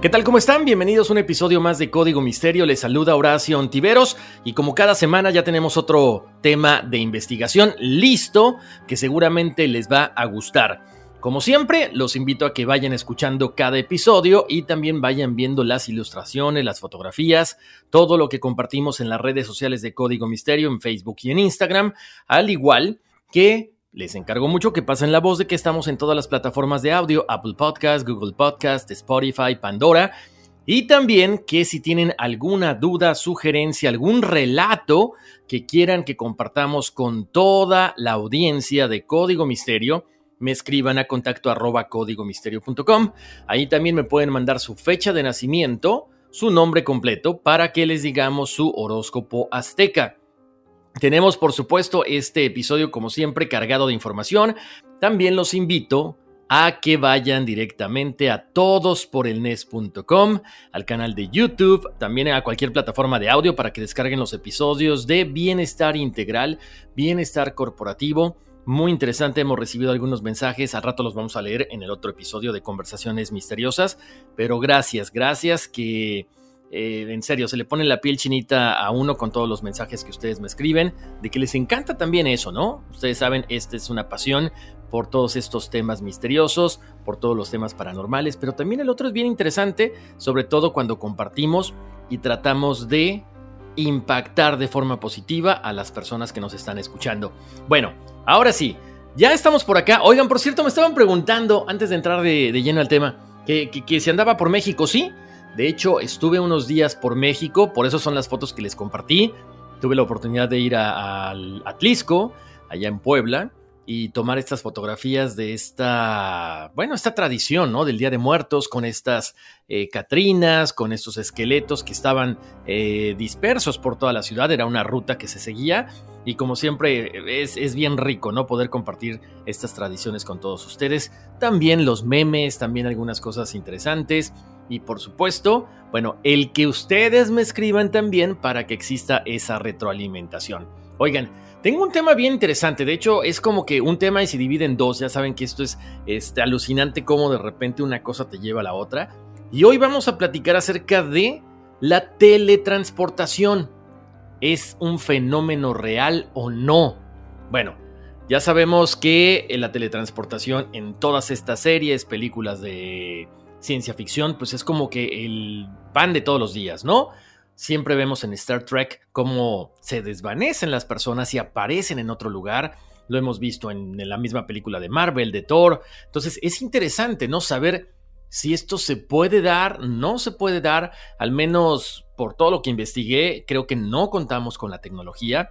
¿Qué tal? ¿Cómo están? Bienvenidos a un episodio más de Código Misterio. Les saluda Horacio Ontiveros y como cada semana ya tenemos otro tema de investigación listo que seguramente les va a gustar. Como siempre, los invito a que vayan escuchando cada episodio y también vayan viendo las ilustraciones, las fotografías, todo lo que compartimos en las redes sociales de Código Misterio en Facebook y en Instagram, al igual que les encargo mucho que pasen la voz de que estamos en todas las plataformas de audio, Apple Podcast, Google Podcast, Spotify, Pandora, y también que si tienen alguna duda, sugerencia, algún relato que quieran que compartamos con toda la audiencia de Código Misterio, me escriban a contacto arroba códigomisterio.com. Ahí también me pueden mandar su fecha de nacimiento, su nombre completo, para que les digamos su horóscopo azteca. Tenemos, por supuesto, este episodio, como siempre, cargado de información. También los invito a que vayan directamente a todosporelnes.com, al canal de YouTube, también a cualquier plataforma de audio para que descarguen los episodios de Bienestar Integral, Bienestar Corporativo. Muy interesante, hemos recibido algunos mensajes, al rato los vamos a leer en el otro episodio de Conversaciones Misteriosas, pero gracias, gracias que eh, en serio, se le pone la piel chinita a uno con todos los mensajes que ustedes me escriben, de que les encanta también eso, ¿no? Ustedes saben, esta es una pasión por todos estos temas misteriosos, por todos los temas paranormales, pero también el otro es bien interesante, sobre todo cuando compartimos y tratamos de impactar de forma positiva a las personas que nos están escuchando. Bueno, ahora sí, ya estamos por acá. Oigan, por cierto, me estaban preguntando, antes de entrar de, lleno al tema, que, si andaba por México, ¿sí? De hecho, estuve unos días por México, por eso son las fotos que les compartí. Tuve la oportunidad de ir a, Atlisco, allá en Puebla, y tomar estas fotografías de esta, bueno, esta tradición, ¿no? Del Día de Muertos, con estas eh, catrinas, con estos esqueletos que estaban eh, dispersos por toda la ciudad. Era una ruta que se seguía y como siempre es, es, bien rico, ¿no? Poder compartir estas tradiciones con todos ustedes. También los memes, también algunas cosas interesantes. Y por supuesto, bueno, el que ustedes me escriban también para que exista esa retroalimentación. Oigan, tengo un tema bien interesante, de hecho es como que un tema y se divide en dos, ya saben que esto es este, alucinante cómo de repente una cosa te lleva a la otra. Y hoy vamos a platicar acerca de la teletransportación. ¿Es un fenómeno real o no? Bueno, ya sabemos que la teletransportación en todas estas series, películas de ciencia ficción, pues es como que el pan de todos los días, ¿no? Siempre vemos en Star Trek cómo se desvanecen las personas y aparecen en otro lugar. Lo hemos visto en, la misma película de Marvel, de Thor. Entonces es interesante, ¿no? Saber si esto se puede dar, no se puede dar, al menos por todo lo que investigué, creo que no contamos con la tecnología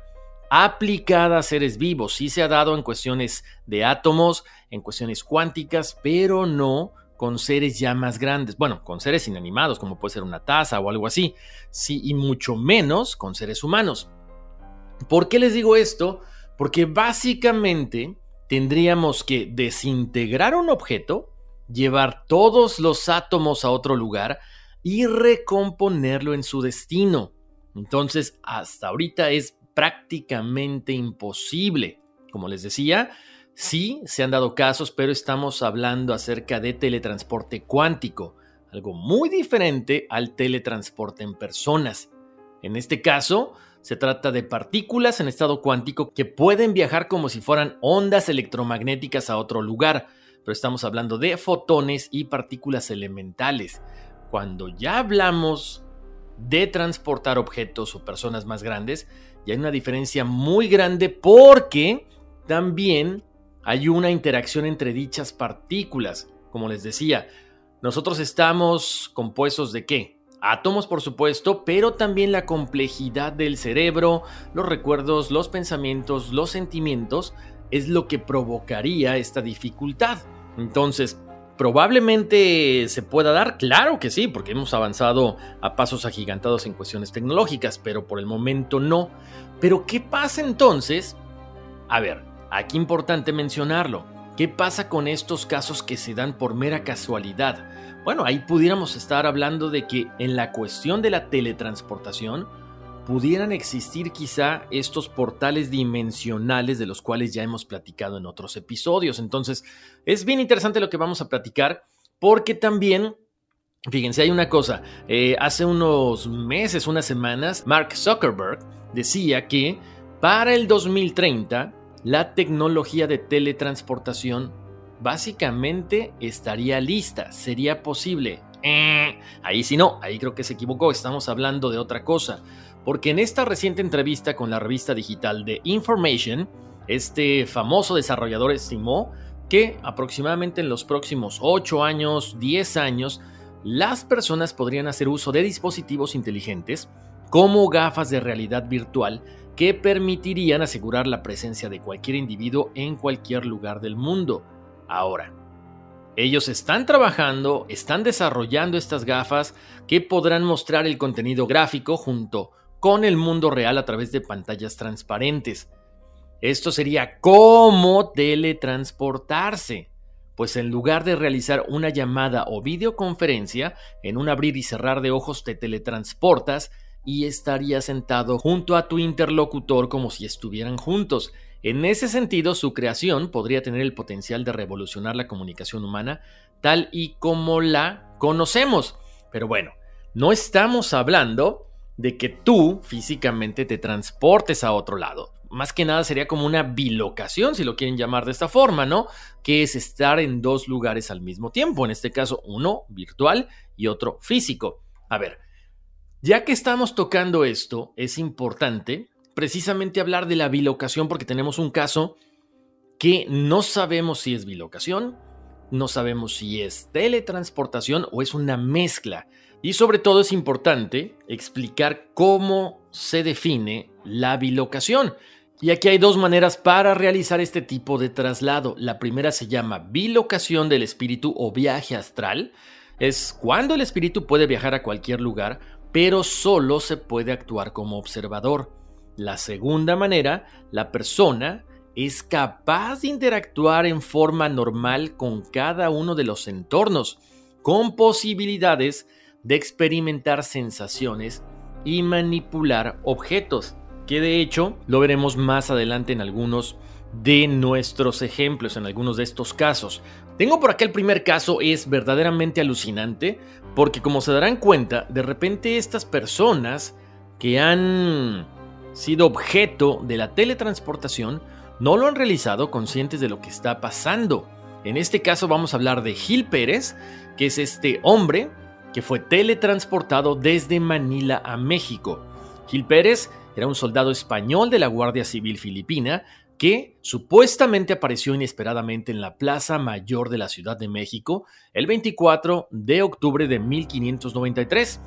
aplicada a seres vivos. Sí se ha dado en cuestiones de átomos, en cuestiones cuánticas, pero no con seres ya más grandes, bueno, con seres inanimados, como puede ser una taza o algo así, sí, y mucho menos con seres humanos. ¿Por qué les digo esto? Porque básicamente tendríamos que desintegrar un objeto, llevar todos los átomos a otro lugar y recomponerlo en su destino. Entonces, hasta ahorita es prácticamente imposible. Como les decía, sí se han dado casos, pero estamos hablando acerca de teletransporte cuántico, algo muy diferente al teletransporte en personas. En este caso, se trata de partículas en estado cuántico que pueden viajar como si fueran ondas electromagnéticas a otro lugar, pero estamos hablando de fotones y partículas elementales. Cuando ya hablamos de transportar objetos o personas más grandes, ya hay una diferencia muy grande porque también hay una interacción entre dichas partículas. Como les decía, nosotros estamos compuestos de qué? Átomos, por supuesto, pero también la complejidad del cerebro, los recuerdos, los pensamientos, los sentimientos, es lo que provocaría esta dificultad. Entonces, probablemente se pueda dar, claro que sí, porque hemos avanzado a pasos agigantados en cuestiones tecnológicas, pero por el momento no. Pero, ¿qué pasa entonces? A ver, aquí importante mencionarlo. ¿Qué pasa con estos casos que se dan por mera casualidad? Bueno, ahí pudiéramos estar hablando de que en la cuestión de la teletransportación pudieran existir quizá estos portales dimensionales de los cuales ya hemos platicado en otros episodios. Entonces, es bien interesante lo que vamos a platicar porque también Fíjense, hay una cosa, eh, hace unos meses, unas semanas, Mark Zuckerberg decía que para el 2030 la tecnología de teletransportación básicamente estaría lista, sería posible. Eh, ahí sí no, ahí creo que se equivocó, estamos hablando de otra cosa, porque en esta reciente entrevista con la revista digital de Information, este famoso desarrollador estimó que aproximadamente en los próximos 8 años, 10 años, las personas podrían hacer uso de dispositivos inteligentes como gafas de realidad virtual que permitirían asegurar la presencia de cualquier individuo en cualquier lugar del mundo ahora. Ellos están trabajando, están desarrollando estas gafas que podrán mostrar el contenido gráfico junto con el mundo real a través de pantallas transparentes. Esto sería como teletransportarse, pues en lugar de realizar una llamada o videoconferencia, en un abrir y cerrar de ojos te teletransportas y estarías sentado junto a tu interlocutor como si estuvieran juntos en ese sentido, su creación podría tener el potencial de revolucionar la comunicación humana tal y como la conocemos. Pero bueno, no estamos hablando de que tú físicamente te transportes a otro lado. Más que nada sería como una bilocación, si lo quieren llamar de esta forma, ¿no? Que es estar en dos lugares al mismo tiempo, en este caso uno virtual y otro físico. A ver, ya que estamos tocando esto, es importante precisamente hablar de la bilocación porque tenemos un caso que no sabemos si es bilocación, no sabemos si es teletransportación o es una mezcla. Y sobre todo es importante explicar cómo se define la bilocación. Y aquí hay dos maneras para realizar este tipo de traslado. La primera se llama bilocación del espíritu o viaje astral. Es cuando el espíritu puede viajar a cualquier lugar, pero solo se puede actuar como observador. La segunda manera, la persona es capaz de interactuar en forma normal con cada uno de los entornos, con posibilidades de experimentar sensaciones y manipular objetos, que de hecho lo veremos más adelante en algunos de nuestros ejemplos, en algunos de estos casos. Tengo por acá el primer caso, es verdaderamente alucinante, porque como se darán cuenta, de repente estas personas que han sido objeto de la teletransportación no lo han realizado conscientes de lo que está pasando. En este caso vamos a hablar de Gil Pérez, que es este hombre que fue teletransportado desde Manila a México. Gil Pérez era un soldado español de la Guardia Civil Filipina que supuestamente apareció inesperadamente en la Plaza Mayor de la Ciudad de México el 24 de octubre de 1593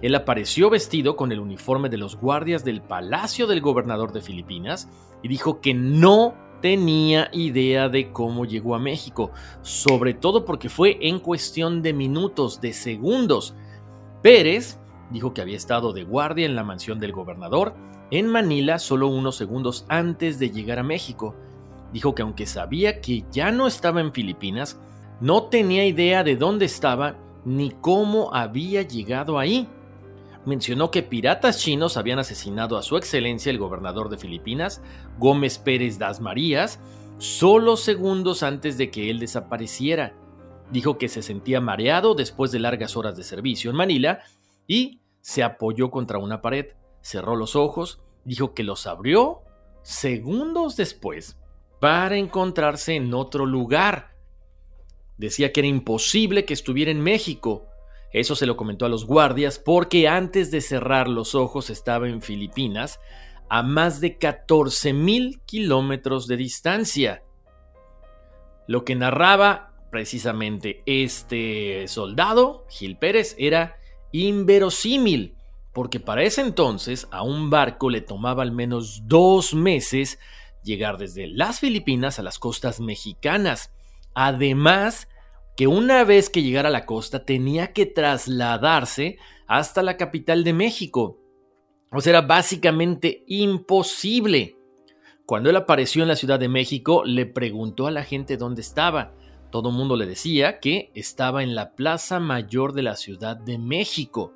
él apareció vestido con el uniforme de los guardias del Palacio del Gobernador de Filipinas y dijo que no tenía idea de cómo llegó a México, sobre todo porque fue en cuestión de minutos, de segundos. Pérez dijo que había estado de guardia en la mansión del gobernador en Manila solo unos segundos antes de llegar a México. dijo que aunque sabía que ya no estaba en Filipinas, no tenía idea de dónde estaba ni cómo había llegado ahí. Mencionó que piratas chinos habían asesinado a su excelencia el gobernador de Filipinas, Gómez Pérez das Marías, solo segundos antes de que él desapareciera. Dijo que se sentía mareado después de largas horas de servicio en Manila y se apoyó contra una pared, cerró los ojos, dijo que los abrió segundos después para encontrarse en otro lugar. Decía que era imposible que estuviera en México. Eso se lo comentó a los guardias porque antes de cerrar los ojos estaba en Filipinas a más de 14 mil kilómetros de distancia. Lo que narraba precisamente este soldado, Gil Pérez, era inverosímil, porque para ese entonces a un barco le tomaba al menos dos meses llegar desde las Filipinas a las costas mexicanas. Además, que una vez que llegara a la costa tenía que trasladarse hasta la capital de México. O sea, era básicamente imposible. Cuando él apareció en la Ciudad de México, le preguntó a la gente dónde estaba. Todo el mundo le decía que estaba en la Plaza Mayor de la Ciudad de México.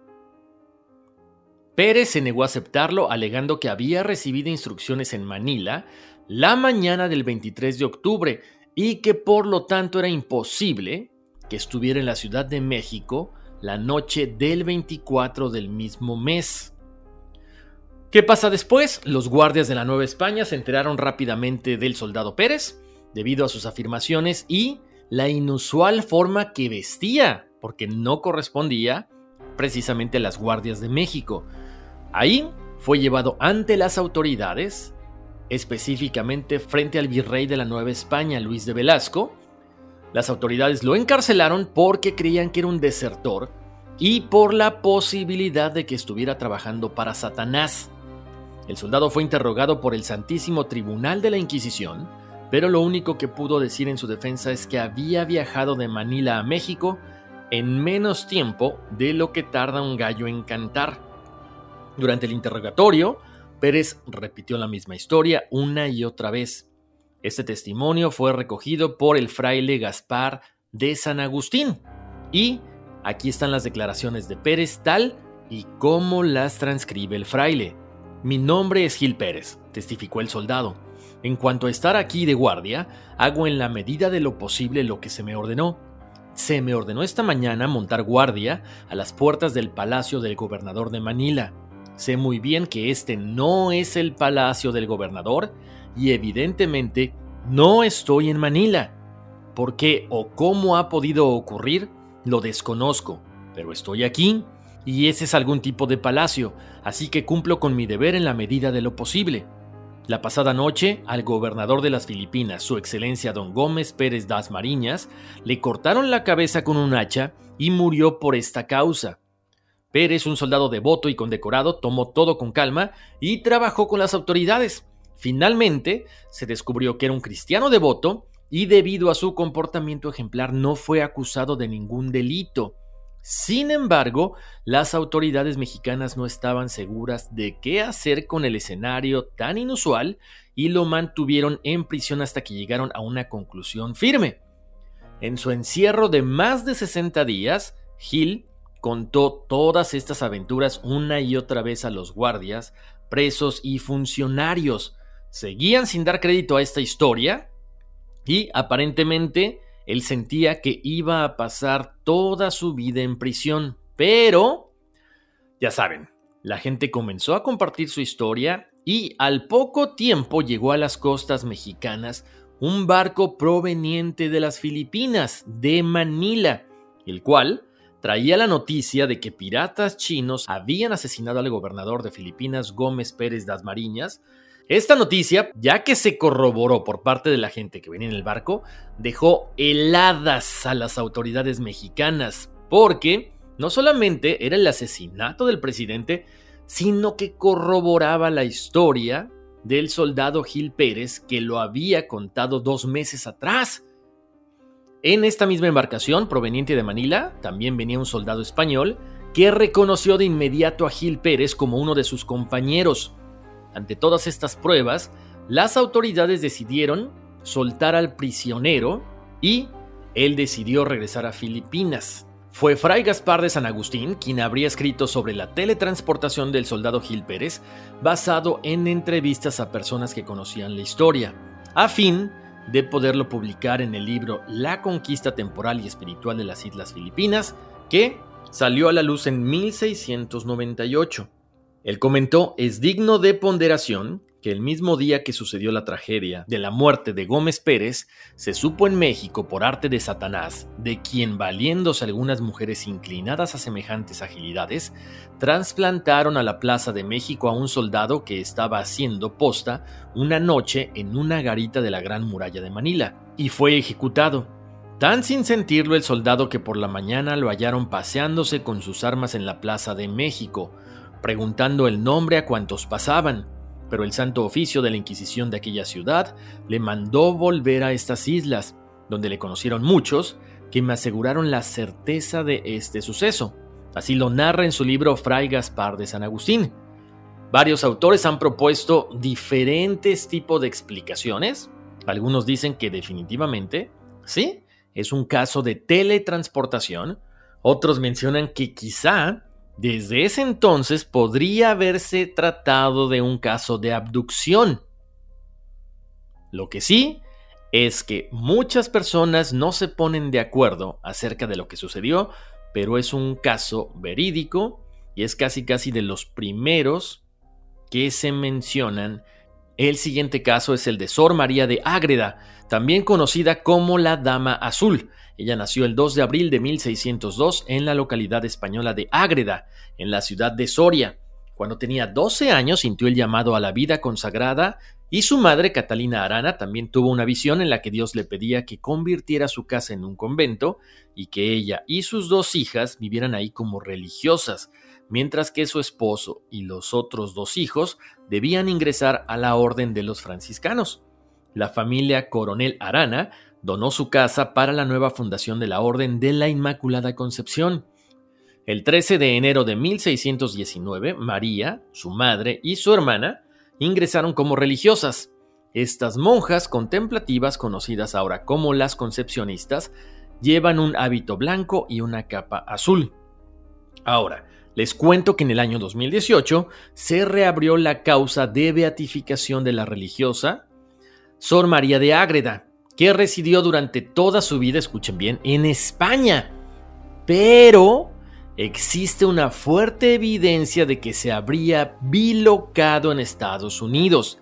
Pérez se negó a aceptarlo alegando que había recibido instrucciones en Manila la mañana del 23 de octubre y que por lo tanto era imposible que estuviera en la Ciudad de México la noche del 24 del mismo mes. ¿Qué pasa después? Los guardias de la Nueva España se enteraron rápidamente del soldado Pérez debido a sus afirmaciones y la inusual forma que vestía, porque no correspondía precisamente a las guardias de México. Ahí fue llevado ante las autoridades específicamente frente al virrey de la Nueva España, Luis de Velasco. Las autoridades lo encarcelaron porque creían que era un desertor y por la posibilidad de que estuviera trabajando para Satanás. El soldado fue interrogado por el Santísimo Tribunal de la Inquisición, pero lo único que pudo decir en su defensa es que había viajado de Manila a México en menos tiempo de lo que tarda un gallo en cantar. Durante el interrogatorio, Pérez repitió la misma historia una y otra vez. Este testimonio fue recogido por el fraile Gaspar de San Agustín. Y aquí están las declaraciones de Pérez tal y como las transcribe el fraile. Mi nombre es Gil Pérez, testificó el soldado. En cuanto a estar aquí de guardia, hago en la medida de lo posible lo que se me ordenó. Se me ordenó esta mañana montar guardia a las puertas del palacio del gobernador de Manila. Sé muy bien que este no es el palacio del gobernador y evidentemente no estoy en Manila. ¿Por qué o cómo ha podido ocurrir? Lo desconozco, pero estoy aquí y ese es algún tipo de palacio, así que cumplo con mi deber en la medida de lo posible. La pasada noche, al gobernador de las Filipinas, su excelencia don Gómez Pérez das Mariñas, le cortaron la cabeza con un hacha y murió por esta causa. Pérez, un soldado devoto y condecorado, tomó todo con calma y trabajó con las autoridades. Finalmente, se descubrió que era un cristiano devoto y debido a su comportamiento ejemplar no fue acusado de ningún delito. Sin embargo, las autoridades mexicanas no estaban seguras de qué hacer con el escenario tan inusual y lo mantuvieron en prisión hasta que llegaron a una conclusión firme. En su encierro de más de 60 días, Gil contó todas estas aventuras una y otra vez a los guardias, presos y funcionarios. Seguían sin dar crédito a esta historia y aparentemente él sentía que iba a pasar toda su vida en prisión. Pero, ya saben, la gente comenzó a compartir su historia y al poco tiempo llegó a las costas mexicanas un barco proveniente de las Filipinas, de Manila, el cual traía la noticia de que piratas chinos habían asesinado al gobernador de Filipinas Gómez Pérez das Mariñas. Esta noticia, ya que se corroboró por parte de la gente que venía en el barco, dejó heladas a las autoridades mexicanas, porque no solamente era el asesinato del presidente, sino que corroboraba la historia del soldado Gil Pérez que lo había contado dos meses atrás. En esta misma embarcación proveniente de Manila también venía un soldado español que reconoció de inmediato a Gil Pérez como uno de sus compañeros. Ante todas estas pruebas, las autoridades decidieron soltar al prisionero y él decidió regresar a Filipinas. Fue Fray Gaspar de San Agustín quien habría escrito sobre la teletransportación del soldado Gil Pérez, basado en entrevistas a personas que conocían la historia, a fin de poderlo publicar en el libro La conquista temporal y espiritual de las Islas Filipinas, que salió a la luz en 1698. Él comentó, es digno de ponderación que el mismo día que sucedió la tragedia de la muerte de Gómez Pérez, se supo en México por arte de Satanás, de quien valiéndose algunas mujeres inclinadas a semejantes agilidades, trasplantaron a la Plaza de México a un soldado que estaba haciendo posta una noche en una garita de la Gran Muralla de Manila, y fue ejecutado. Tan sin sentirlo el soldado que por la mañana lo hallaron paseándose con sus armas en la Plaza de México, preguntando el nombre a cuantos pasaban pero el Santo Oficio de la Inquisición de aquella ciudad le mandó volver a estas islas, donde le conocieron muchos que me aseguraron la certeza de este suceso. Así lo narra en su libro Fray Gaspar de San Agustín. Varios autores han propuesto diferentes tipos de explicaciones. Algunos dicen que definitivamente, sí, es un caso de teletransportación. Otros mencionan que quizá desde ese entonces podría haberse tratado de un caso de abducción. Lo que sí es que muchas personas no se ponen de acuerdo acerca de lo que sucedió, pero es un caso verídico y es casi casi de los primeros que se mencionan. El siguiente caso es el de Sor María de Ágreda, también conocida como la Dama Azul, ella nació el 2 de abril de 1602 en la localidad española de Ágreda, en la ciudad de Soria. Cuando tenía 12 años sintió el llamado a la vida consagrada y su madre, Catalina Arana, también tuvo una visión en la que Dios le pedía que convirtiera su casa en un convento y que ella y sus dos hijas vivieran ahí como religiosas, mientras que su esposo y los otros dos hijos debían ingresar a la orden de los franciscanos. La familia Coronel Arana donó su casa para la nueva fundación de la Orden de la Inmaculada Concepción. El 13 de enero de 1619, María, su madre y su hermana ingresaron como religiosas. Estas monjas contemplativas, conocidas ahora como las concepcionistas, llevan un hábito blanco y una capa azul. Ahora, les cuento que en el año 2018 se reabrió la causa de beatificación de la religiosa Sor María de Ágreda, que residió durante toda su vida, escuchen bien, en España. Pero existe una fuerte evidencia de que se habría bilocado en Estados Unidos.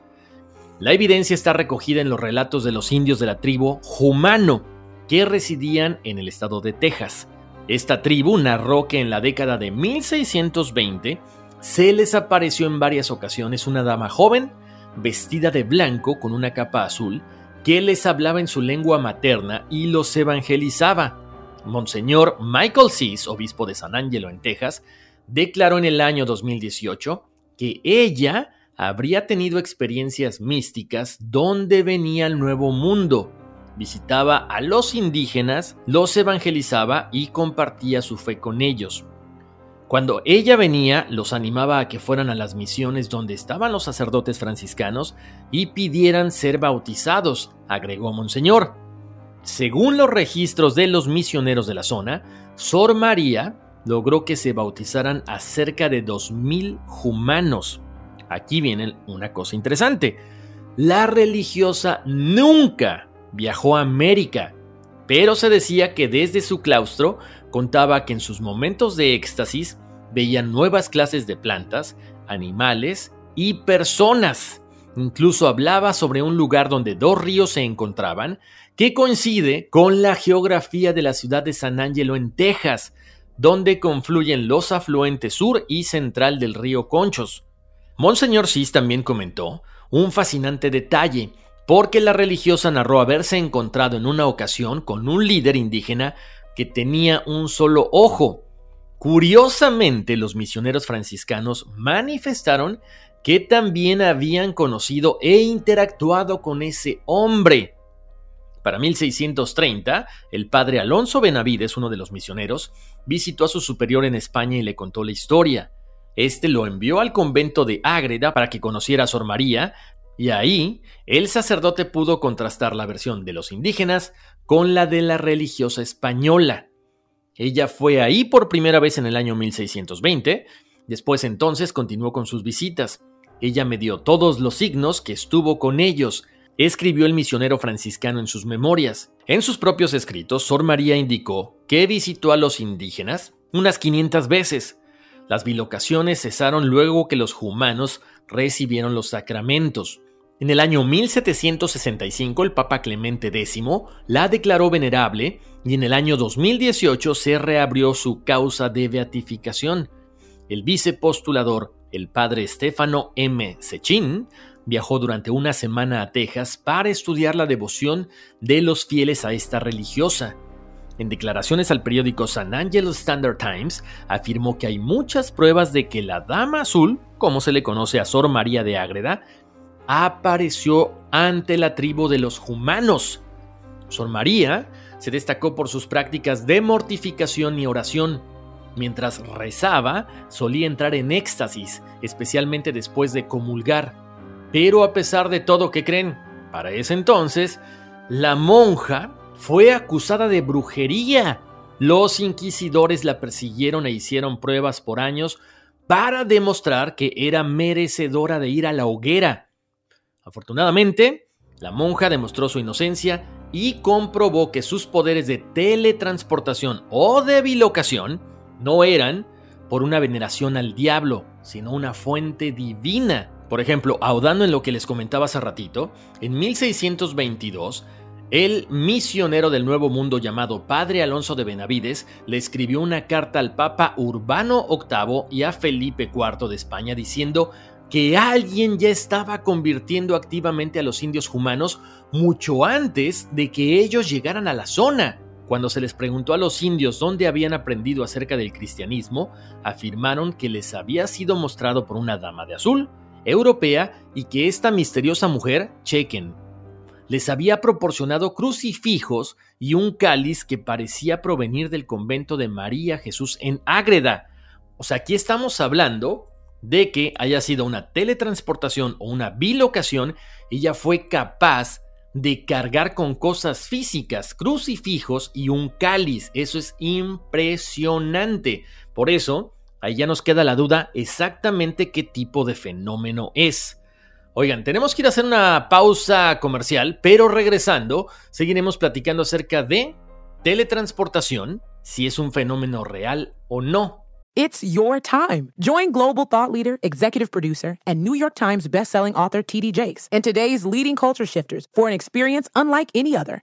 La evidencia está recogida en los relatos de los indios de la tribu Jumano, que residían en el estado de Texas. Esta tribu narró que en la década de 1620 se les apareció en varias ocasiones una dama joven, vestida de blanco con una capa azul, que les hablaba en su lengua materna y los evangelizaba. Monseñor Michael Seas, obispo de San Angelo en Texas, declaró en el año 2018 que ella habría tenido experiencias místicas donde venía el nuevo mundo. Visitaba a los indígenas, los evangelizaba y compartía su fe con ellos. Cuando ella venía, los animaba a que fueran a las misiones donde estaban los sacerdotes franciscanos y pidieran ser bautizados, agregó Monseñor. Según los registros de los misioneros de la zona, Sor María logró que se bautizaran a cerca de 2.000 humanos. Aquí viene una cosa interesante. La religiosa nunca viajó a América, pero se decía que desde su claustro contaba que en sus momentos de éxtasis veían nuevas clases de plantas, animales y personas. Incluso hablaba sobre un lugar donde dos ríos se encontraban, que coincide con la geografía de la ciudad de San Angelo en Texas, donde confluyen los afluentes sur y central del río Conchos. Monseñor Cis también comentó un fascinante detalle, porque la religiosa narró haberse encontrado en una ocasión con un líder indígena que tenía un solo ojo, Curiosamente, los misioneros franciscanos manifestaron que también habían conocido e interactuado con ese hombre. Para 1630, el padre Alonso Benavides, uno de los misioneros, visitó a su superior en España y le contó la historia. Este lo envió al convento de Ágreda para que conociera a Sor María, Y ahí, el sacerdote pudo contrastar la versión de los indígenas con la de la religiosa española. Ella fue ahí por primera vez en el año 1620, después entonces continuó con sus visitas. Ella me dio todos los signos que estuvo con ellos, escribió el misionero franciscano en sus memorias. En sus propios escritos, Sor María indicó que visitó a los indígenas unas 500 veces. Las bilocaciones cesaron luego que los humanos recibieron los sacramentos. En el año 1765 el Papa Clemente X la declaró venerable y en el año 2018 se reabrió su causa de beatificación. El vicepostulador, el padre Stefano M. Sechin, viajó durante una semana a Texas para estudiar la devoción de los fieles a esta religiosa. En declaraciones al periódico San Angelo Standard Times, afirmó que hay muchas pruebas de que la Dama Azul, como se le conoce a Sor María de Ágreda, apareció ante la tribu de los humanos. Sor María se destacó por sus prácticas de mortificación y oración. Mientras rezaba, solía entrar en éxtasis, especialmente después de comulgar. Pero a pesar de todo, ¿qué creen? Para ese entonces, la monja fue acusada de brujería. Los inquisidores la persiguieron e hicieron pruebas por años para demostrar que era merecedora de ir a la hoguera. Afortunadamente, la monja demostró su inocencia y comprobó que sus poderes de teletransportación o de bilocación no eran por una veneración al diablo, sino una fuente divina. Por ejemplo, ahondando en lo que les comentaba hace ratito, en 1622, el misionero del Nuevo Mundo llamado Padre Alonso de Benavides le escribió una carta al Papa Urbano VIII y a Felipe IV de España diciendo que alguien ya estaba convirtiendo activamente a los indios humanos mucho antes de que ellos llegaran a la zona. Cuando se les preguntó a los indios dónde habían aprendido acerca del cristianismo, afirmaron que les había sido mostrado por una dama de azul, europea y que esta misteriosa mujer, Chequen, les había proporcionado crucifijos y un cáliz que parecía provenir del convento de María Jesús en Ágreda. O sea, aquí estamos hablando de que haya sido una teletransportación o una bilocación, ella fue capaz de cargar con cosas físicas, crucifijos y un cáliz. Eso es impresionante. Por eso, Ahí ya nos queda la duda exactamente qué tipo de fenómeno es. Oigan, tenemos que ir a hacer una pausa comercial, pero regresando, seguiremos platicando acerca de teletransportación, si es un fenómeno real o no. It's your time. Join global thought leader, executive producer, and New York Times bestselling author TD Jakes and today's leading culture shifters for an experience unlike any other.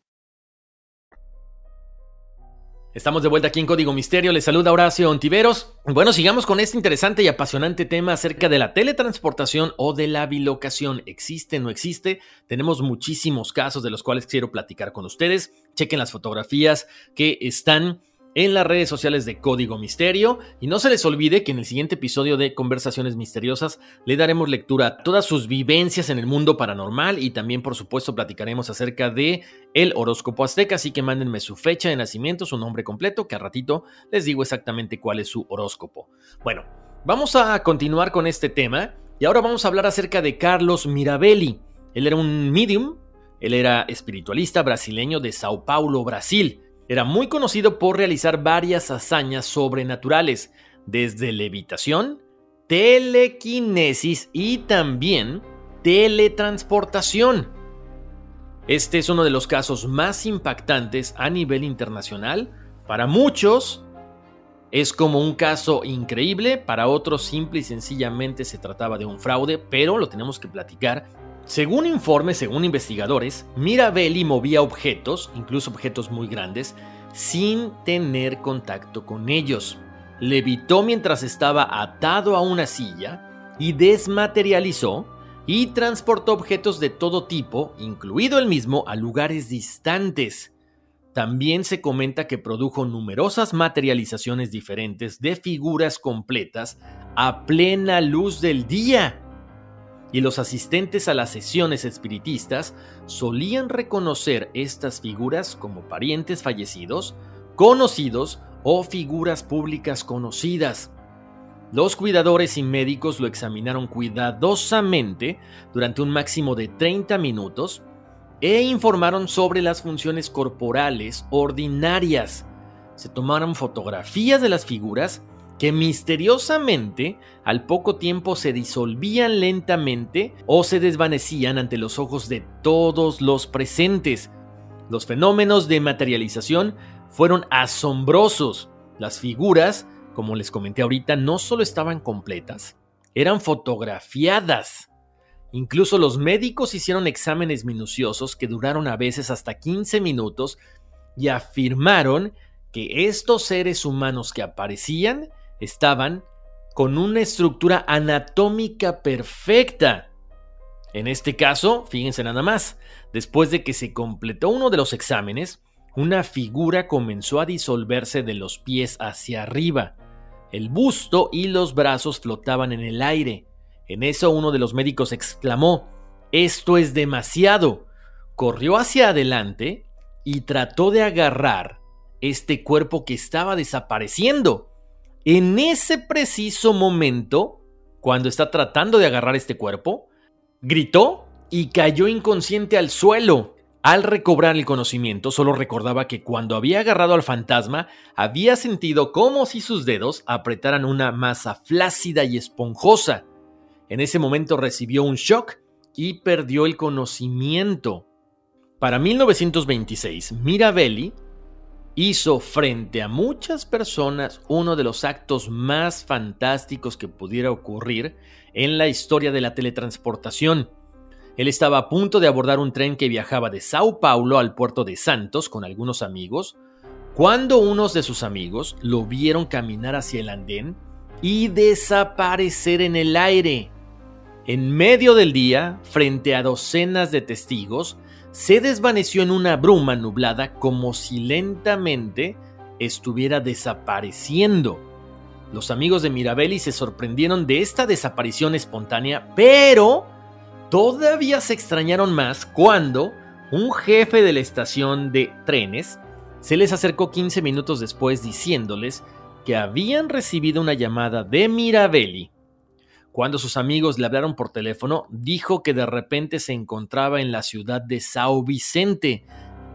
Estamos de vuelta aquí en Código Misterio. Les saluda Horacio Ontiveros. Bueno, sigamos con este interesante y apasionante tema acerca de la teletransportación o de la bilocación. ¿Existe o no existe? Tenemos muchísimos casos de los cuales quiero platicar con ustedes. Chequen las fotografías que están en las redes sociales de Código Misterio y no se les olvide que en el siguiente episodio de Conversaciones Misteriosas le daremos lectura a todas sus vivencias en el mundo paranormal y también por supuesto platicaremos acerca de el horóscopo azteca, así que mándenme su fecha de nacimiento, su nombre completo, que a ratito les digo exactamente cuál es su horóscopo. Bueno, vamos a continuar con este tema y ahora vamos a hablar acerca de Carlos Mirabelli. Él era un medium, él era espiritualista brasileño de Sao Paulo, Brasil. Era muy conocido por realizar varias hazañas sobrenaturales, desde levitación, telequinesis y también teletransportación. Este es uno de los casos más impactantes a nivel internacional. Para muchos es como un caso increíble, para otros simple y sencillamente se trataba de un fraude, pero lo tenemos que platicar según informes, según investigadores, Mirabelli movía objetos, incluso objetos muy grandes, sin tener contacto con ellos. Levitó mientras estaba atado a una silla y desmaterializó y transportó objetos de todo tipo, incluido el mismo, a lugares distantes. también se comenta que produjo numerosas materializaciones diferentes de figuras completas a plena luz del día. Y los asistentes a las sesiones espiritistas solían reconocer estas figuras como parientes fallecidos, conocidos o figuras públicas conocidas. Los cuidadores y médicos lo examinaron cuidadosamente durante un máximo de 30 minutos e informaron sobre las funciones corporales ordinarias. Se tomaron fotografías de las figuras que misteriosamente al poco tiempo se disolvían lentamente o se desvanecían ante los ojos de todos los presentes. Los fenómenos de materialización fueron asombrosos. Las figuras, como les comenté ahorita, no solo estaban completas, eran fotografiadas. Incluso los médicos hicieron exámenes minuciosos que duraron a veces hasta 15 minutos y afirmaron que estos seres humanos que aparecían estaban con una estructura anatómica perfecta. En este caso, fíjense nada más, después de que se completó uno de los exámenes, una figura comenzó a disolverse de los pies hacia arriba. El busto y los brazos flotaban en el aire. En eso uno de los médicos exclamó, Esto es demasiado. Corrió hacia adelante y trató de agarrar este cuerpo que estaba desapareciendo. En ese preciso momento, cuando está tratando de agarrar este cuerpo, gritó y cayó inconsciente al suelo. Al recobrar el conocimiento, solo recordaba que cuando había agarrado al fantasma, había sentido como si sus dedos apretaran una masa flácida y esponjosa. En ese momento recibió un shock y perdió el conocimiento. Para 1926, Mirabelli hizo frente a muchas personas uno de los actos más fantásticos que pudiera ocurrir en la historia de la teletransportación. Él estaba a punto de abordar un tren que viajaba de Sao Paulo al puerto de Santos con algunos amigos, cuando unos de sus amigos lo vieron caminar hacia el andén y desaparecer en el aire. En medio del día, frente a docenas de testigos, se desvaneció en una bruma nublada como si lentamente estuviera desapareciendo. Los amigos de Mirabelli se sorprendieron de esta desaparición espontánea, pero todavía se extrañaron más cuando un jefe de la estación de trenes se les acercó 15 minutos después diciéndoles que habían recibido una llamada de Mirabelli cuando sus amigos le hablaron por teléfono, dijo que de repente se encontraba en la ciudad de Sao Vicente,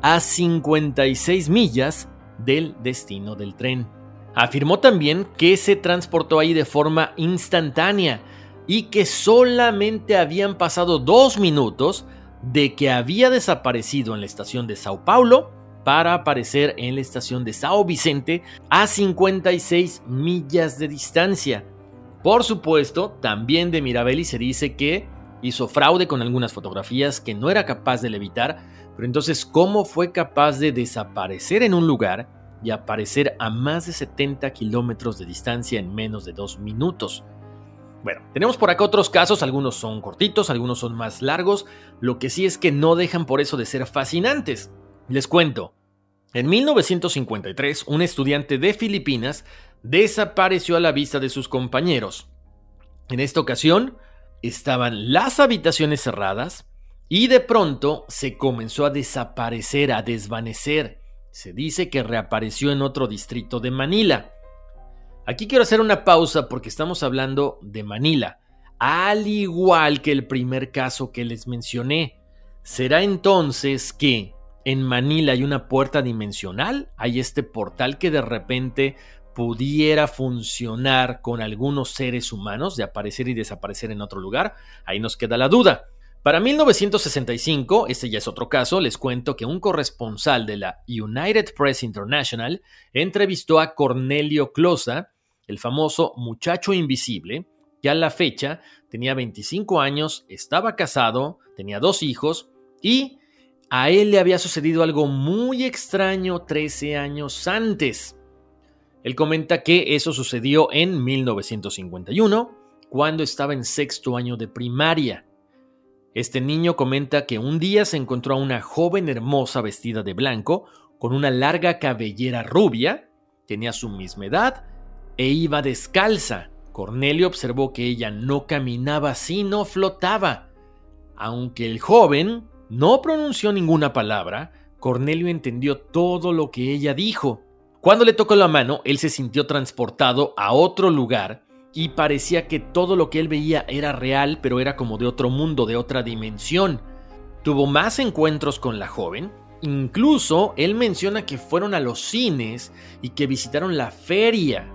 a 56 millas del destino del tren. Afirmó también que se transportó ahí de forma instantánea y que solamente habían pasado dos minutos de que había desaparecido en la estación de Sao Paulo para aparecer en la estación de Sao Vicente a 56 millas de distancia. Por supuesto, también de Mirabelli se dice que hizo fraude con algunas fotografías que no era capaz de levitar, pero entonces, ¿cómo fue capaz de desaparecer en un lugar y aparecer a más de 70 kilómetros de distancia en menos de dos minutos? Bueno, tenemos por acá otros casos, algunos son cortitos, algunos son más largos, lo que sí es que no dejan por eso de ser fascinantes. Les cuento, en 1953, un estudiante de Filipinas desapareció a la vista de sus compañeros. En esta ocasión, estaban las habitaciones cerradas y de pronto se comenzó a desaparecer, a desvanecer. Se dice que reapareció en otro distrito de Manila. Aquí quiero hacer una pausa porque estamos hablando de Manila, al igual que el primer caso que les mencioné. Será entonces que en Manila hay una puerta dimensional, hay este portal que de repente pudiera funcionar con algunos seres humanos de aparecer y desaparecer en otro lugar, ahí nos queda la duda. Para 1965, este ya es otro caso, les cuento que un corresponsal de la United Press International entrevistó a Cornelio Closa, el famoso muchacho invisible, que a la fecha tenía 25 años, estaba casado, tenía dos hijos y a él le había sucedido algo muy extraño 13 años antes. Él comenta que eso sucedió en 1951, cuando estaba en sexto año de primaria. Este niño comenta que un día se encontró a una joven hermosa vestida de blanco, con una larga cabellera rubia, tenía su misma edad e iba descalza. Cornelio observó que ella no caminaba sino flotaba. Aunque el joven no pronunció ninguna palabra, Cornelio entendió todo lo que ella dijo. Cuando le tocó la mano, él se sintió transportado a otro lugar y parecía que todo lo que él veía era real, pero era como de otro mundo, de otra dimensión. Tuvo más encuentros con la joven, incluso él menciona que fueron a los cines y que visitaron la feria.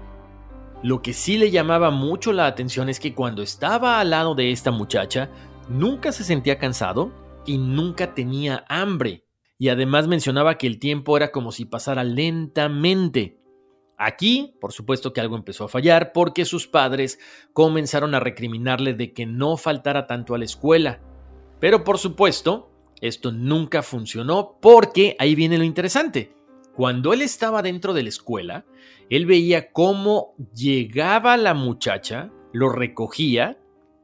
Lo que sí le llamaba mucho la atención es que cuando estaba al lado de esta muchacha, nunca se sentía cansado y nunca tenía hambre y además mencionaba que el tiempo era como si pasara lentamente. Aquí, por supuesto que algo empezó a fallar porque sus padres comenzaron a recriminarle de que no faltara tanto a la escuela. Pero por supuesto, esto nunca funcionó porque ahí viene lo interesante. Cuando él estaba dentro de la escuela, él veía cómo llegaba la muchacha, lo recogía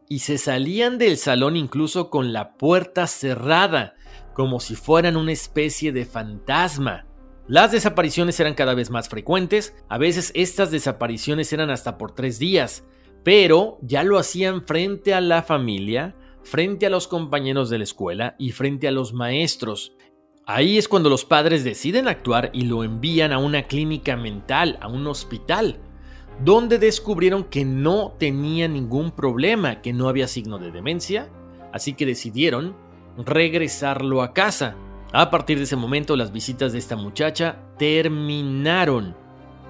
y se salían del salón incluso con la puerta cerrada como si fueran una especie de fantasma. Las desapariciones eran cada vez más frecuentes, a veces estas desapariciones eran hasta por tres días, pero ya lo hacían frente a la familia, frente a los compañeros de la escuela y frente a los maestros. Ahí es cuando los padres deciden actuar y lo envían a una clínica mental, a un hospital, donde descubrieron que no tenía ningún problema, que no había signo de demencia, así que decidieron regresarlo a casa. A partir de ese momento las visitas de esta muchacha terminaron.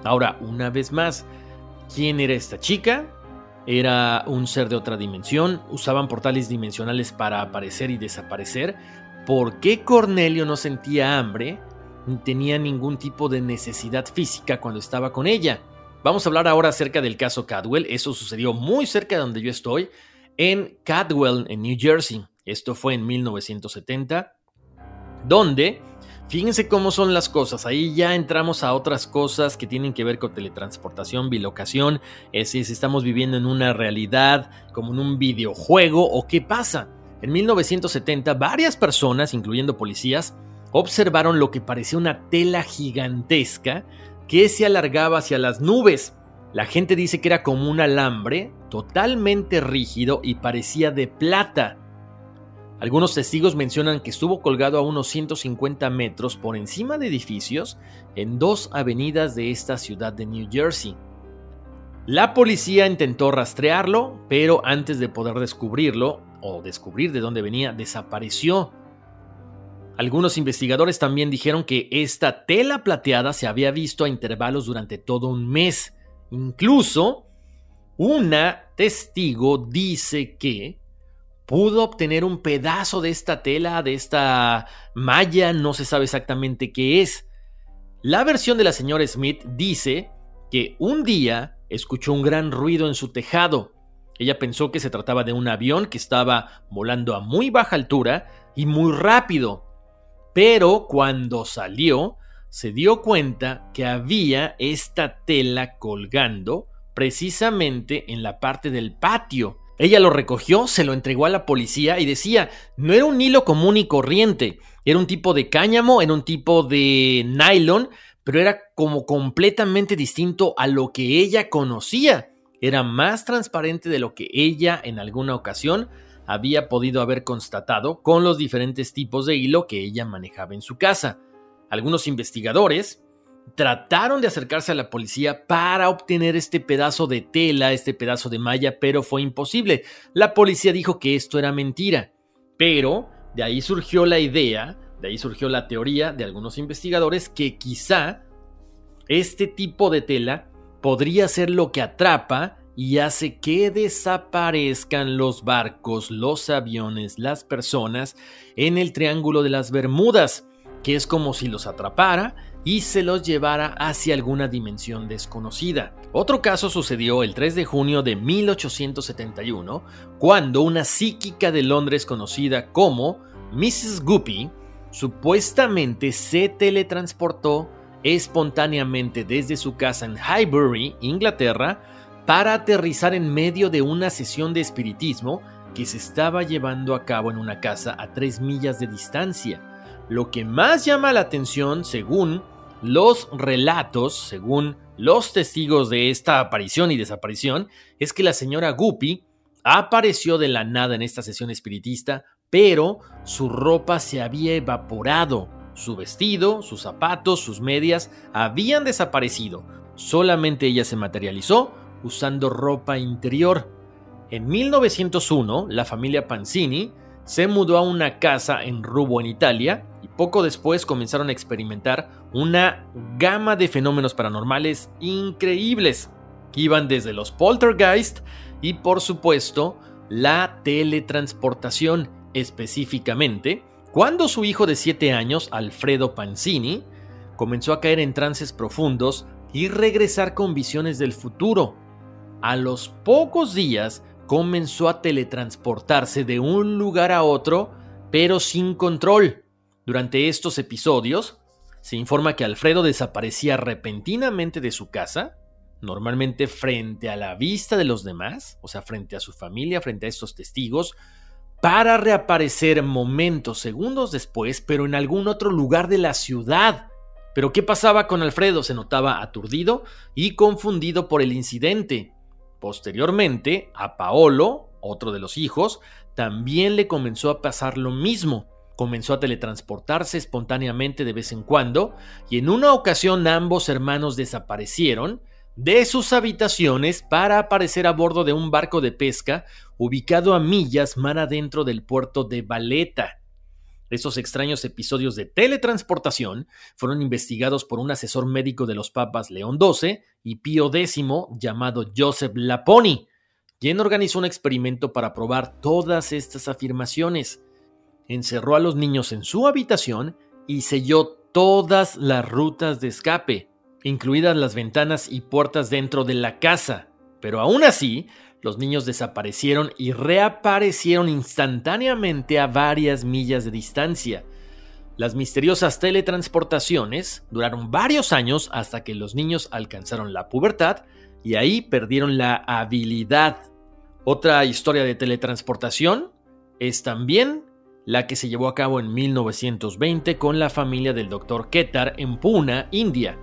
Ahora, una vez más, ¿quién era esta chica? Era un ser de otra dimensión, usaban portales dimensionales para aparecer y desaparecer. ¿Por qué Cornelio no sentía hambre ni tenía ningún tipo de necesidad física cuando estaba con ella? Vamos a hablar ahora acerca del caso Cadwell. Eso sucedió muy cerca de donde yo estoy, en Cadwell, en New Jersey. Esto fue en 1970, donde, fíjense cómo son las cosas, ahí ya entramos a otras cosas que tienen que ver con teletransportación, bilocación, es si estamos viviendo en una realidad, como en un videojuego, o qué pasa. En 1970, varias personas, incluyendo policías, observaron lo que parecía una tela gigantesca que se alargaba hacia las nubes. La gente dice que era como un alambre totalmente rígido y parecía de plata. Algunos testigos mencionan que estuvo colgado a unos 150 metros por encima de edificios en dos avenidas de esta ciudad de New Jersey. La policía intentó rastrearlo, pero antes de poder descubrirlo o descubrir de dónde venía, desapareció. Algunos investigadores también dijeron que esta tela plateada se había visto a intervalos durante todo un mes. Incluso, una testigo dice que pudo obtener un pedazo de esta tela, de esta malla, no se sabe exactamente qué es. La versión de la señora Smith dice que un día escuchó un gran ruido en su tejado. Ella pensó que se trataba de un avión que estaba volando a muy baja altura y muy rápido. Pero cuando salió, se dio cuenta que había esta tela colgando precisamente en la parte del patio. Ella lo recogió, se lo entregó a la policía y decía, no era un hilo común y corriente, era un tipo de cáñamo, era un tipo de nylon, pero era como completamente distinto a lo que ella conocía. Era más transparente de lo que ella en alguna ocasión había podido haber constatado con los diferentes tipos de hilo que ella manejaba en su casa. Algunos investigadores trataron de acercarse a la policía para obtener este pedazo de tela, este pedazo de malla, pero fue imposible. La policía dijo que esto era mentira, pero de ahí surgió la idea, de ahí surgió la teoría de algunos investigadores que quizá este tipo de tela podría ser lo que atrapa y hace que desaparezcan los barcos, los aviones, las personas en el Triángulo de las Bermudas, que es como si los atrapara y se los llevara hacia alguna dimensión desconocida. Otro caso sucedió el 3 de junio de 1871, cuando una psíquica de Londres conocida como Mrs. Guppy supuestamente se teletransportó espontáneamente desde su casa en Highbury, Inglaterra, para aterrizar en medio de una sesión de espiritismo que se estaba llevando a cabo en una casa a tres millas de distancia. Lo que más llama la atención, según los relatos, según los testigos de esta aparición y desaparición, es que la señora Guppy apareció de la nada en esta sesión espiritista, pero su ropa se había evaporado. Su vestido, sus zapatos, sus medias habían desaparecido. Solamente ella se materializó usando ropa interior. En 1901, la familia Panzini se mudó a una casa en Rubo, en Italia, poco después comenzaron a experimentar una gama de fenómenos paranormales increíbles, que iban desde los poltergeist y por supuesto la teletransportación, específicamente cuando su hijo de 7 años, Alfredo Panzini, comenzó a caer en trances profundos y regresar con visiones del futuro. A los pocos días, comenzó a teletransportarse de un lugar a otro, pero sin control. Durante estos episodios, se informa que Alfredo desaparecía repentinamente de su casa, normalmente frente a la vista de los demás, o sea, frente a su familia, frente a estos testigos, para reaparecer momentos, segundos después, pero en algún otro lugar de la ciudad. Pero ¿qué pasaba con Alfredo? Se notaba aturdido y confundido por el incidente. Posteriormente, a Paolo, otro de los hijos, también le comenzó a pasar lo mismo. Comenzó a teletransportarse espontáneamente de vez en cuando, y en una ocasión ambos hermanos desaparecieron de sus habitaciones para aparecer a bordo de un barco de pesca ubicado a millas mar adentro del puerto de Valeta. Estos extraños episodios de teletransportación fueron investigados por un asesor médico de los papas León XII y Pío X llamado Joseph Laponi, quien organizó un experimento para probar todas estas afirmaciones. Encerró a los niños en su habitación y selló todas las rutas de escape, incluidas las ventanas y puertas dentro de la casa. Pero aún así, los niños desaparecieron y reaparecieron instantáneamente a varias millas de distancia. Las misteriosas teletransportaciones duraron varios años hasta que los niños alcanzaron la pubertad y ahí perdieron la habilidad. Otra historia de teletransportación es también la que se llevó a cabo en 1920 con la familia del Dr. Ketar en Pune, India.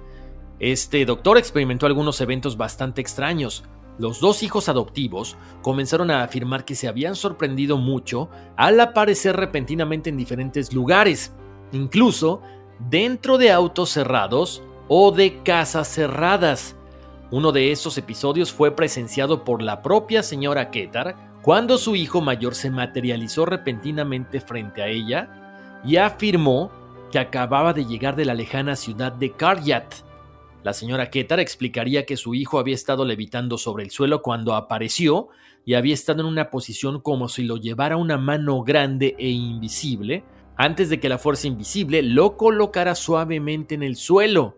Este doctor experimentó algunos eventos bastante extraños, los dos hijos adoptivos comenzaron a afirmar que se habían sorprendido mucho al aparecer repentinamente en diferentes lugares, incluso dentro de autos cerrados o de casas cerradas. Uno de estos episodios fue presenciado por la propia señora Ketar cuando su hijo mayor se materializó repentinamente frente a ella y afirmó que acababa de llegar de la lejana ciudad de Karyat la señora Ketar explicaría que su hijo había estado levitando sobre el suelo cuando apareció y había estado en una posición como si lo llevara una mano grande e invisible antes de que la fuerza invisible lo colocara suavemente en el suelo.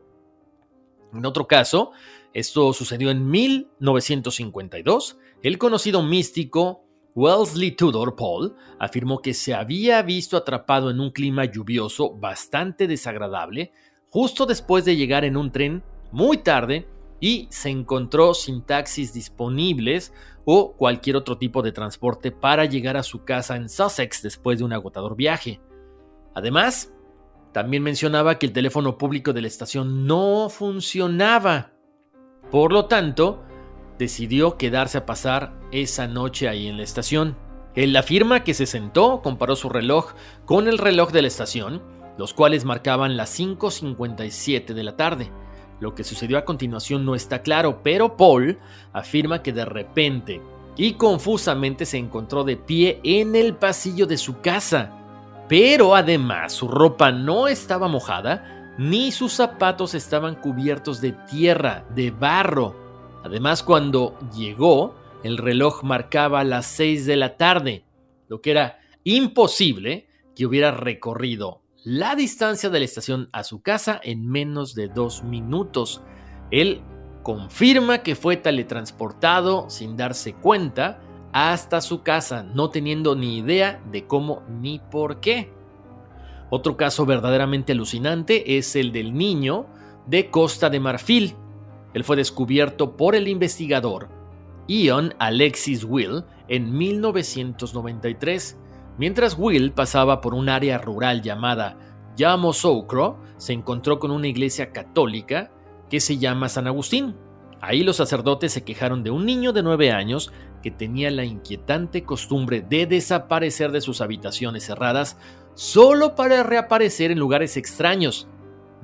En otro caso, esto sucedió en 1952, el conocido místico Wellesley Tudor Paul afirmó que se había visto atrapado en un clima lluvioso bastante desagradable justo después de llegar en un tren muy tarde y se encontró sin taxis disponibles o cualquier otro tipo de transporte para llegar a su casa en Sussex después de un agotador viaje. Además, también mencionaba que el teléfono público de la estación no funcionaba. Por lo tanto, decidió quedarse a pasar esa noche ahí en la estación. Él afirma que se sentó, comparó su reloj con el reloj de la estación, los cuales marcaban las 5.57 de la tarde. Lo que sucedió a continuación no está claro, pero Paul afirma que de repente y confusamente se encontró de pie en el pasillo de su casa. Pero además su ropa no estaba mojada, ni sus zapatos estaban cubiertos de tierra, de barro. Además, cuando llegó, el reloj marcaba las 6 de la tarde, lo que era imposible que hubiera recorrido la distancia de la estación a su casa en menos de dos minutos. Él confirma que fue teletransportado sin darse cuenta hasta su casa, no teniendo ni idea de cómo ni por qué. Otro caso verdaderamente alucinante es el del niño de Costa de Marfil. Él fue descubierto por el investigador Ion Alexis Will en 1993 Mientras Will pasaba por un área rural llamada Yamoussoukro se encontró con una iglesia católica que se llama San Agustín. Ahí los sacerdotes se quejaron de un niño de nueve años que tenía la inquietante costumbre de desaparecer de sus habitaciones cerradas solo para reaparecer en lugares extraños,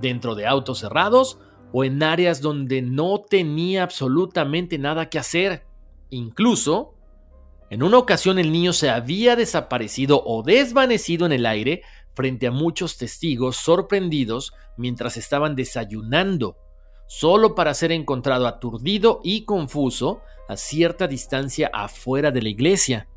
dentro de autos cerrados o en áreas donde no tenía absolutamente nada que hacer. Incluso, en una ocasión el niño se había desaparecido o desvanecido en el aire frente a muchos testigos sorprendidos mientras estaban desayunando solo para ser encontrado aturdido y confuso a cierta distancia afuera de la iglesia.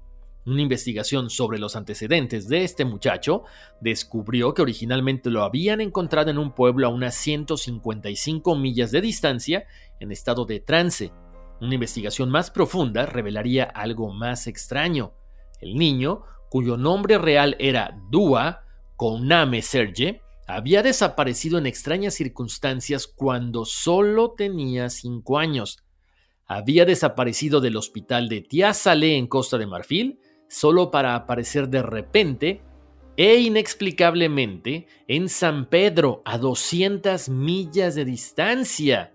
Una investigación sobre los antecedentes de este muchacho descubrió que originalmente lo habían encontrado en un pueblo a unas 155 millas de distancia en estado de trance. Una investigación más profunda revelaría algo más extraño. El niño, cuyo nombre real era Dua Kouname Serge, había desaparecido en extrañas circunstancias cuando solo tenía cinco años. Había desaparecido del hospital de Tia Salé en Costa de Marfil solo para aparecer de repente e inexplicablemente en San Pedro a 200 millas de distancia.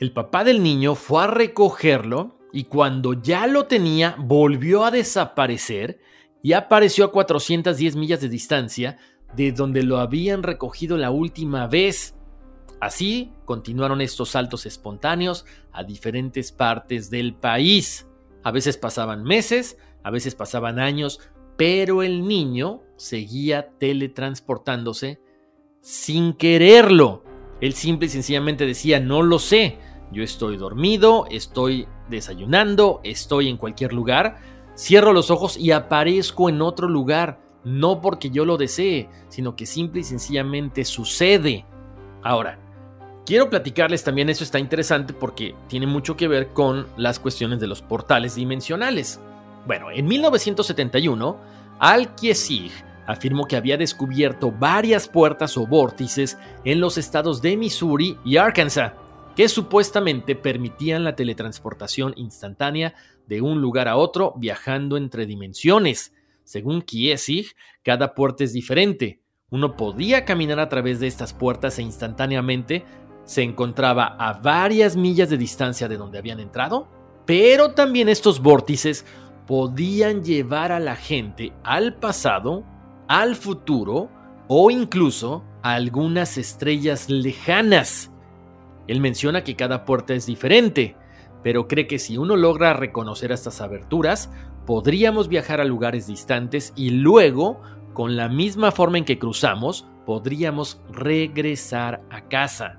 El papá del niño fue a recogerlo y cuando ya lo tenía volvió a desaparecer y apareció a 410 millas de distancia de donde lo habían recogido la última vez. Así continuaron estos saltos espontáneos a diferentes partes del país. A veces pasaban meses, a veces pasaban años, pero el niño seguía teletransportándose sin quererlo. Él simple y sencillamente decía, no lo sé, yo estoy dormido, estoy desayunando, estoy en cualquier lugar, cierro los ojos y aparezco en otro lugar no porque yo lo desee, sino que simple y sencillamente sucede. Ahora, quiero platicarles también, eso está interesante porque tiene mucho que ver con las cuestiones de los portales dimensionales. Bueno, en 1971, Al-Kiesig afirmó que había descubierto varias puertas o vórtices en los estados de Missouri y Arkansas, que supuestamente permitían la teletransportación instantánea de un lugar a otro viajando entre dimensiones. Según Kiesig, cada puerta es diferente. Uno podía caminar a través de estas puertas e instantáneamente se encontraba a varias millas de distancia de donde habían entrado, pero también estos vórtices podían llevar a la gente al pasado, al futuro o incluso a algunas estrellas lejanas. Él menciona que cada puerta es diferente, pero cree que si uno logra reconocer estas aberturas, podríamos viajar a lugares distantes y luego, con la misma forma en que cruzamos, podríamos regresar a casa.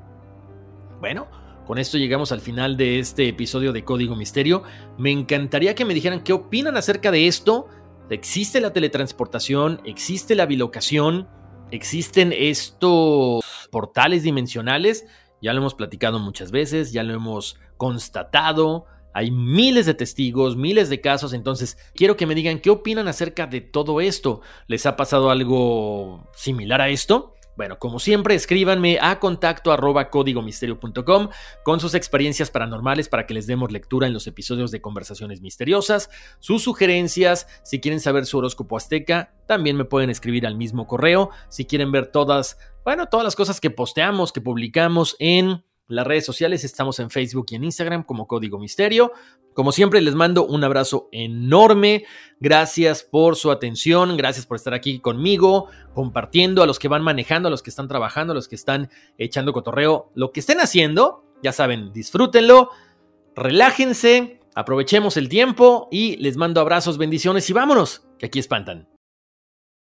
Bueno, con esto llegamos al final de este episodio de Código Misterio. Me encantaría que me dijeran qué opinan acerca de esto. ¿Existe la teletransportación? ¿Existe la bilocación? ¿Existen estos portales dimensionales? Ya lo hemos platicado muchas veces, ya lo hemos constatado. Hay miles de testigos, miles de casos, entonces quiero que me digan qué opinan acerca de todo esto. ¿Les ha pasado algo similar a esto? Bueno, como siempre, escríbanme a contacto arroba códigomisterio.com con sus experiencias paranormales para que les demos lectura en los episodios de Conversaciones Misteriosas, sus sugerencias, si quieren saber su horóscopo azteca, también me pueden escribir al mismo correo, si quieren ver todas, bueno, todas las cosas que posteamos, que publicamos en las redes sociales, estamos en Facebook y en Instagram como Código Misterio. Como siempre, les mando un abrazo enorme. Gracias por su atención, gracias por estar aquí conmigo, compartiendo a los que van manejando, a los que están trabajando, a los que están echando cotorreo. Lo que estén haciendo, ya saben, disfrútenlo, relájense, aprovechemos el tiempo y les mando abrazos, bendiciones y vámonos, que aquí espantan.